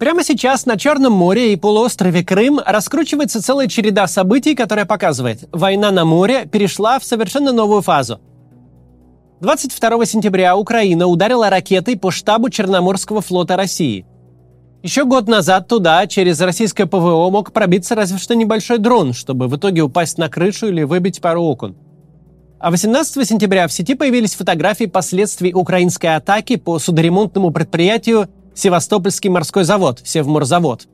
Прямо сейчас на Черном море и полуострове Крым раскручивается целая череда событий, которая показывает, война на море перешла в совершенно новую фазу. 22 сентября Украина ударила ракетой по штабу Черноморского флота России. Еще год назад туда через российское ПВО мог пробиться разве что небольшой дрон, чтобы в итоге упасть на крышу или выбить пару окон. А 18 сентября в сети появились фотографии последствий украинской атаки по судоремонтному предприятию Севастопольский морской завод, Севморзавод.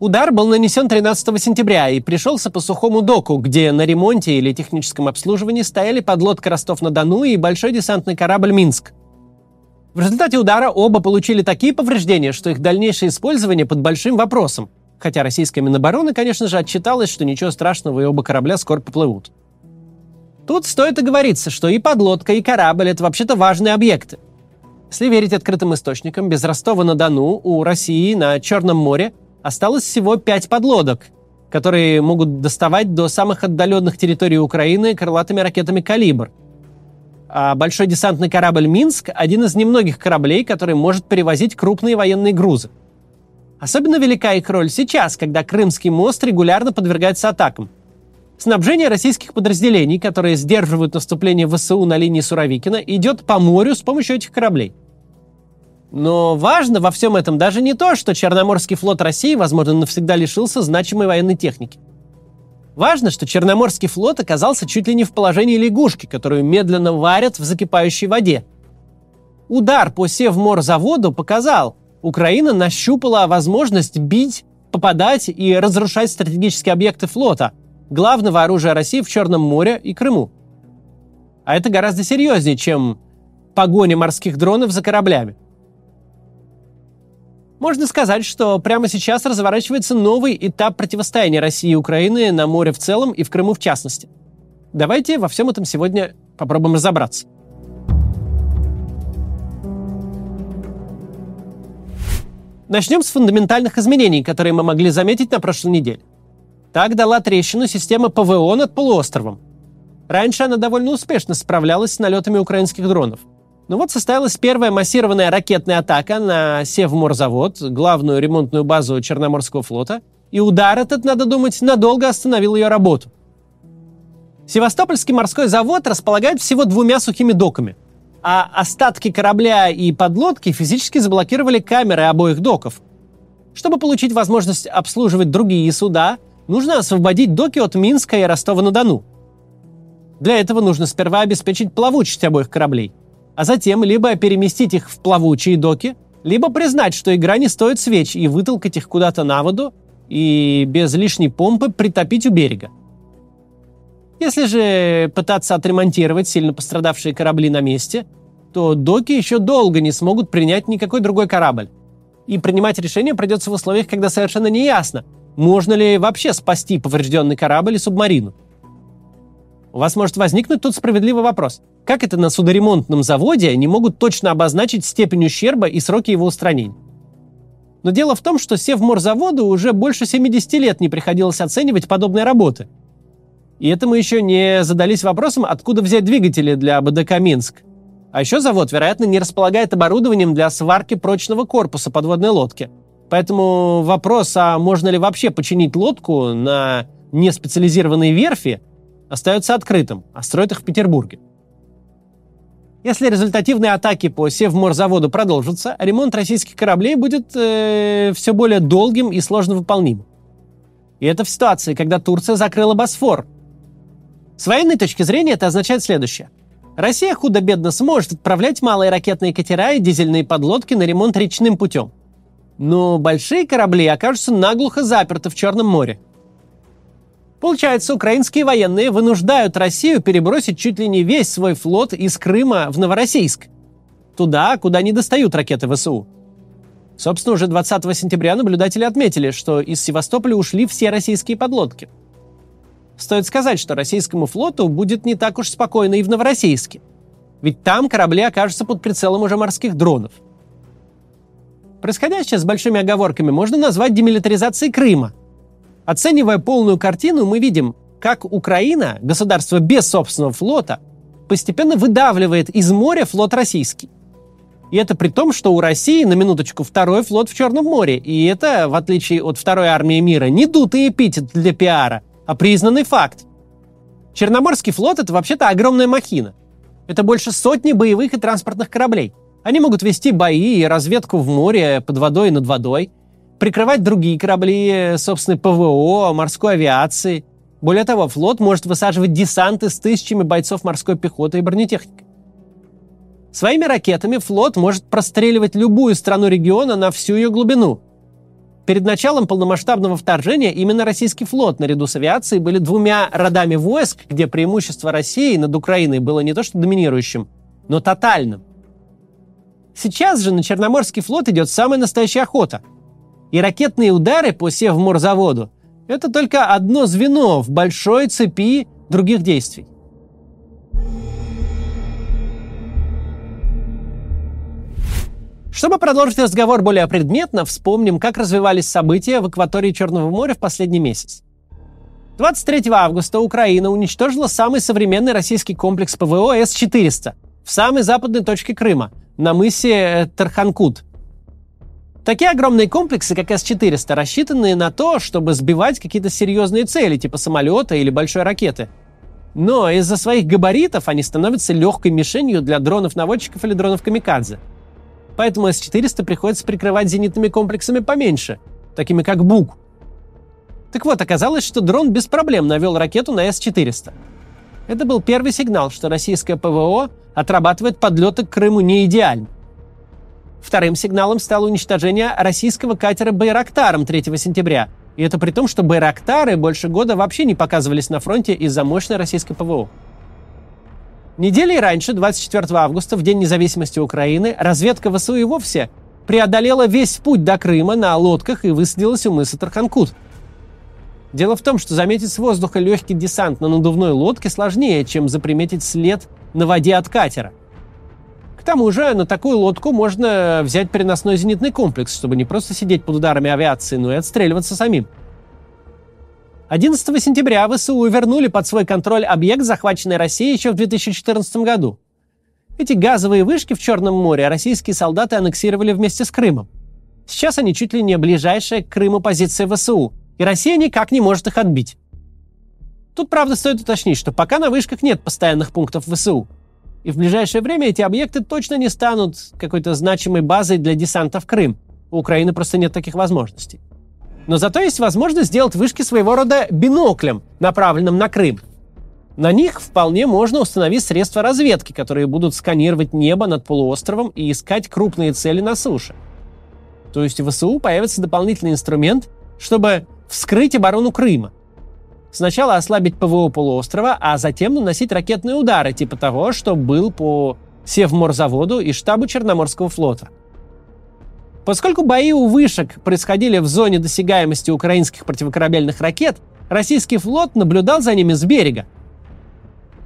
Удар был нанесен 13 сентября и пришелся по сухому доку, где на ремонте или техническом обслуживании стояли подлодка Ростов-на-Дону и большой десантный корабль «Минск». В результате удара оба получили такие повреждения, что их дальнейшее использование под большим вопросом. Хотя российская Минобороны, конечно же, отчиталась, что ничего страшного и оба корабля скоро поплывут. Тут стоит оговориться, что и подлодка, и корабль – это вообще-то важные объекты. Если верить открытым источникам, без Ростова-на-Дону у России на Черном море осталось всего пять подлодок, которые могут доставать до самых отдаленных территорий Украины крылатыми ракетами «Калибр». А большой десантный корабль «Минск» – один из немногих кораблей, который может перевозить крупные военные грузы. Особенно велика их роль сейчас, когда Крымский мост регулярно подвергается атакам. Снабжение российских подразделений, которые сдерживают наступление ВСУ на линии Суровикина, идет по морю с помощью этих кораблей. Но важно во всем этом даже не то, что Черноморский флот России, возможно, навсегда лишился значимой военной техники. Важно, что Черноморский флот оказался чуть ли не в положении лягушки, которую медленно варят в закипающей воде. Удар по Севморзаводу показал, Украина нащупала возможность бить, попадать и разрушать стратегические объекты флота, главного оружия России в Черном море и Крыму. А это гораздо серьезнее, чем погоня морских дронов за кораблями. Можно сказать, что прямо сейчас разворачивается новый этап противостояния России и Украины на море в целом и в Крыму в частности. Давайте во всем этом сегодня попробуем разобраться. Начнем с фундаментальных изменений, которые мы могли заметить на прошлой неделе. Так дала трещину система ПВО над полуостровом. Раньше она довольно успешно справлялась с налетами украинских дронов – ну вот состоялась первая массированная ракетная атака на Севморзавод, главную ремонтную базу Черноморского флота, и удар этот, надо думать, надолго остановил ее работу. Севастопольский морской завод располагает всего двумя сухими доками, а остатки корабля и подлодки физически заблокировали камеры обоих доков. Чтобы получить возможность обслуживать другие суда, нужно освободить доки от Минска и Ростова-на-Дону. Для этого нужно сперва обеспечить плавучесть обоих кораблей – а затем либо переместить их в плавучие доки, либо признать, что игра не стоит свеч и вытолкать их куда-то на воду и без лишней помпы притопить у берега. Если же пытаться отремонтировать сильно пострадавшие корабли на месте, то доки еще долго не смогут принять никакой другой корабль. И принимать решение придется в условиях, когда совершенно не ясно, можно ли вообще спасти поврежденный корабль и субмарину. У вас может возникнуть тут справедливый вопрос. Как это на судоремонтном заводе они могут точно обозначить степень ущерба и сроки его устранения? Но дело в том, что Севморзаводу уже больше 70 лет не приходилось оценивать подобные работы. И это мы еще не задались вопросом, откуда взять двигатели для БДК «Минск». А еще завод, вероятно, не располагает оборудованием для сварки прочного корпуса подводной лодки. Поэтому вопрос, а можно ли вообще починить лодку на неспециализированной верфи – остается открытым, а строят их в Петербурге. Если результативные атаки по Севморзаводу продолжатся, ремонт российских кораблей будет э, все более долгим и сложно выполнимым. И это в ситуации, когда Турция закрыла Босфор. С военной точки зрения это означает следующее. Россия худо-бедно сможет отправлять малые ракетные катера и дизельные подлодки на ремонт речным путем. Но большие корабли окажутся наглухо заперты в Черном море – Получается, украинские военные вынуждают Россию перебросить чуть ли не весь свой флот из Крыма в Новороссийск. Туда, куда не достают ракеты ВСУ. Собственно, уже 20 сентября наблюдатели отметили, что из Севастополя ушли все российские подлодки. Стоит сказать, что российскому флоту будет не так уж спокойно и в Новороссийске. Ведь там корабли окажутся под прицелом уже морских дронов. Происходящее с большими оговорками можно назвать демилитаризацией Крыма – Оценивая полную картину, мы видим, как Украина, государство без собственного флота, постепенно выдавливает из моря флот российский. И это при том, что у России, на минуточку, второй флот в Черном море. И это, в отличие от второй армии мира, не дутый эпитет для пиара, а признанный факт. Черноморский флот – это вообще-то огромная махина. Это больше сотни боевых и транспортных кораблей. Они могут вести бои и разведку в море, под водой и над водой, прикрывать другие корабли собственной ПВО, морской авиации. Более того, флот может высаживать десанты с тысячами бойцов морской пехоты и бронетехники. Своими ракетами флот может простреливать любую страну региона на всю ее глубину. Перед началом полномасштабного вторжения именно российский флот наряду с авиацией были двумя родами войск, где преимущество России над Украиной было не то что доминирующим, но тотальным. Сейчас же на Черноморский флот идет самая настоящая охота. И ракетные удары по Севморзаводу – это только одно звено в большой цепи других действий. Чтобы продолжить разговор более предметно, вспомним, как развивались события в акватории Черного моря в последний месяц. 23 августа Украина уничтожила самый современный российский комплекс ПВО С-400 в самой западной точке Крыма, на мысе Тарханкут. Такие огромные комплексы, как С-400, рассчитаны на то, чтобы сбивать какие-то серьезные цели, типа самолета или большой ракеты. Но из-за своих габаритов они становятся легкой мишенью для дронов-наводчиков или дронов-камикадзе – Поэтому С-400 приходится прикрывать зенитными комплексами поменьше, такими как БУК. Так вот, оказалось, что дрон без проблем навел ракету на С-400. Это был первый сигнал, что российское ПВО отрабатывает подлеты к Крыму не идеально. Вторым сигналом стало уничтожение российского катера «Байрактаром» 3 сентября. И это при том, что «Байрактары» больше года вообще не показывались на фронте из-за мощной российской ПВО. Недели раньше, 24 августа, в День независимости Украины, разведка ВСУ и вовсе преодолела весь путь до Крыма на лодках и высадилась у мыса Тарханкут. Дело в том, что заметить с воздуха легкий десант на надувной лодке сложнее, чем заприметить след на воде от катера. К тому же на такую лодку можно взять переносной зенитный комплекс, чтобы не просто сидеть под ударами авиации, но и отстреливаться самим – 11 сентября ВСУ вернули под свой контроль объект, захваченный Россией еще в 2014 году. Эти газовые вышки в Черном море российские солдаты аннексировали вместе с Крымом. Сейчас они чуть ли не ближайшая к Крыму позиция ВСУ, и Россия никак не может их отбить. Тут, правда, стоит уточнить, что пока на вышках нет постоянных пунктов ВСУ. И в ближайшее время эти объекты точно не станут какой-то значимой базой для десанта в Крым. У Украины просто нет таких возможностей. Но зато есть возможность сделать вышки своего рода биноклем, направленным на Крым. На них вполне можно установить средства разведки, которые будут сканировать небо над полуостровом и искать крупные цели на суше. То есть в ВСУ появится дополнительный инструмент, чтобы вскрыть оборону Крыма. Сначала ослабить ПВО полуострова, а затем наносить ракетные удары, типа того, что был по Севморзаводу и штабу Черноморского флота – Поскольку бои у вышек происходили в зоне досягаемости украинских противокорабельных ракет, российский флот наблюдал за ними с берега.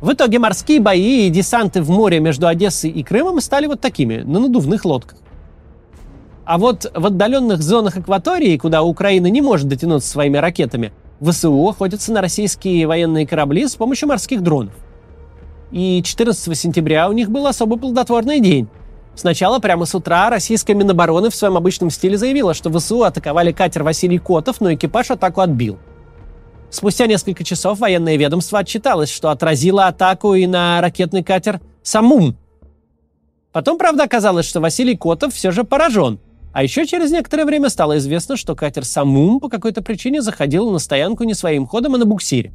В итоге морские бои и десанты в море между Одессой и Крымом стали вот такими, на надувных лодках. А вот в отдаленных зонах акватории, куда Украина не может дотянуться своими ракетами, ВСУ охотятся на российские военные корабли с помощью морских дронов. И 14 сентября у них был особо плодотворный день. Сначала прямо с утра российская Минобороны в своем обычном стиле заявила, что ВСУ атаковали катер Василий Котов, но экипаж атаку отбил. Спустя несколько часов военное ведомство отчиталось, что отразило атаку и на ракетный катер «Самум». Потом, правда, оказалось, что Василий Котов все же поражен. А еще через некоторое время стало известно, что катер «Самум» по какой-то причине заходил на стоянку не своим ходом, а на буксире.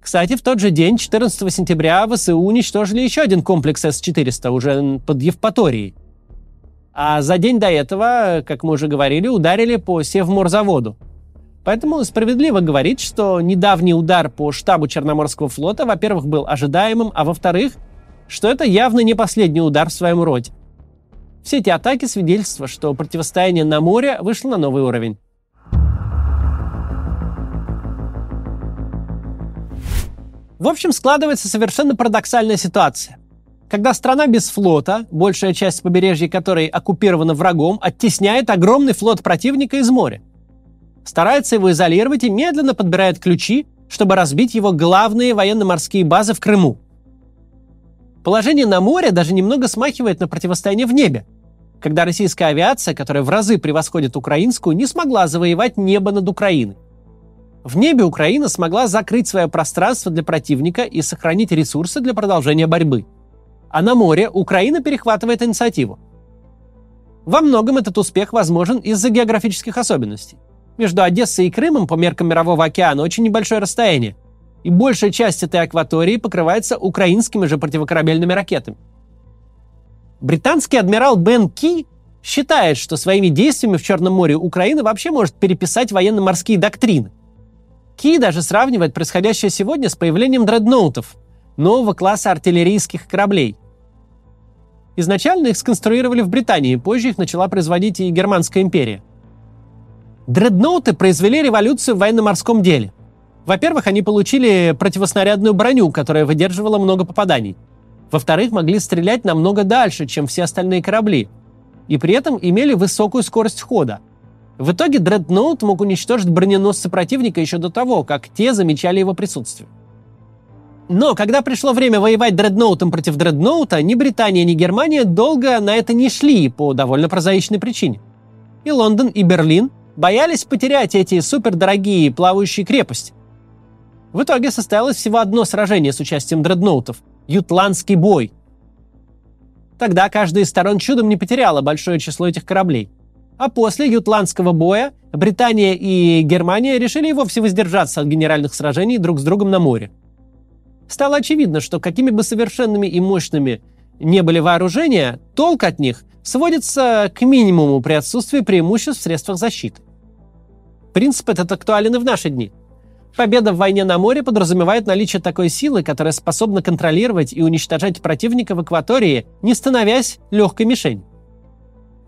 Кстати, в тот же день, 14 сентября, ВСУ уничтожили еще один комплекс С-400 уже под Евпаторией. А за день до этого, как мы уже говорили, ударили по Севморзаводу. Поэтому справедливо говорить, что недавний удар по штабу Черноморского флота, во-первых, был ожидаемым, а во-вторых, что это явно не последний удар в своем роде. Все эти атаки свидетельствуют, что противостояние на море вышло на новый уровень. В общем, складывается совершенно парадоксальная ситуация. Когда страна без флота, большая часть побережья которой оккупирована врагом, оттесняет огромный флот противника из моря. Старается его изолировать и медленно подбирает ключи, чтобы разбить его главные военно-морские базы в Крыму. Положение на море даже немного смахивает на противостояние в небе, когда российская авиация, которая в разы превосходит украинскую, не смогла завоевать небо над Украиной. В небе Украина смогла закрыть свое пространство для противника и сохранить ресурсы для продолжения борьбы. А на море Украина перехватывает инициативу. Во многом этот успех возможен из-за географических особенностей. Между Одессой и Крымом по меркам Мирового океана очень небольшое расстояние, и большая часть этой акватории покрывается украинскими же противокорабельными ракетами. Британский адмирал Бен Ки считает, что своими действиями в Черном море Украина вообще может переписать военно-морские доктрины. Ки даже сравнивает происходящее сегодня с появлением дредноутов, нового класса артиллерийских кораблей. Изначально их сконструировали в Британии, позже их начала производить и Германская империя. Дредноуты произвели революцию в военно-морском деле. Во-первых, они получили противоснарядную броню, которая выдерживала много попаданий. Во-вторых, могли стрелять намного дальше, чем все остальные корабли. И при этом имели высокую скорость хода. В итоге дредноут мог уничтожить броненосцы противника еще до того, как те замечали его присутствие. Но когда пришло время воевать дредноутом против дредноута, ни Британия, ни Германия долго на это не шли по довольно прозаичной причине. И Лондон, и Берлин боялись потерять эти супердорогие плавающие крепости. В итоге состоялось всего одно сражение с участием дредноутов – Ютландский бой. Тогда каждая из сторон чудом не потеряла большое число этих кораблей. А после Ютландского боя Британия и Германия решили и вовсе воздержаться от генеральных сражений друг с другом на море – стало очевидно, что какими бы совершенными и мощными не были вооружения, толк от них сводится к минимуму при отсутствии преимуществ в средствах защиты. Принцип этот актуален и в наши дни. Победа в войне на море подразумевает наличие такой силы, которая способна контролировать и уничтожать противника в акватории, не становясь легкой мишенью.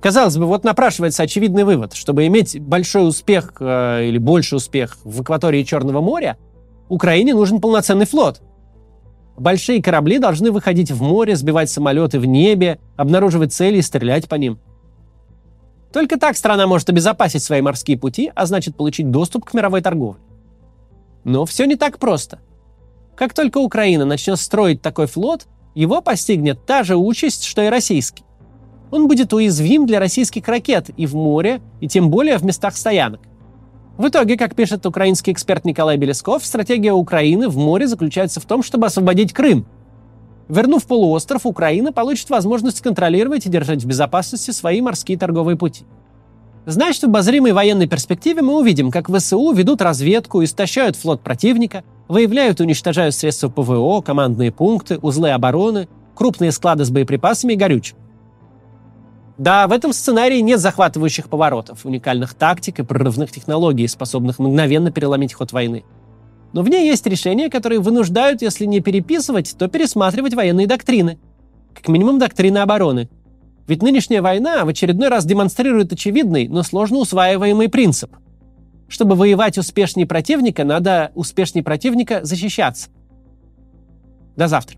Казалось бы, вот напрашивается очевидный вывод. Чтобы иметь большой успех э, или больший успех в акватории Черного моря, Украине нужен полноценный флот – Большие корабли должны выходить в море, сбивать самолеты в небе, обнаруживать цели и стрелять по ним. Только так страна может обезопасить свои морские пути, а значит получить доступ к мировой торговле. Но все не так просто. Как только Украина начнет строить такой флот, его постигнет та же участь, что и российский. Он будет уязвим для российских ракет и в море, и тем более в местах стоянок. В итоге, как пишет украинский эксперт Николай Белесков, стратегия Украины в море заключается в том, чтобы освободить Крым. Вернув полуостров, Украина получит возможность контролировать и держать в безопасности свои морские торговые пути. Значит, в обозримой военной перспективе мы увидим, как ВСУ ведут разведку, истощают флот противника, выявляют и уничтожают средства ПВО, командные пункты, узлы обороны, крупные склады с боеприпасами и горючим. Да, в этом сценарии нет захватывающих поворотов, уникальных тактик и прорывных технологий, способных мгновенно переломить ход войны. Но в ней есть решения, которые вынуждают, если не переписывать, то пересматривать военные доктрины. Как минимум доктрины обороны. Ведь нынешняя война в очередной раз демонстрирует очевидный, но сложно усваиваемый принцип. Чтобы воевать успешнее противника, надо успешнее противника защищаться. До завтра.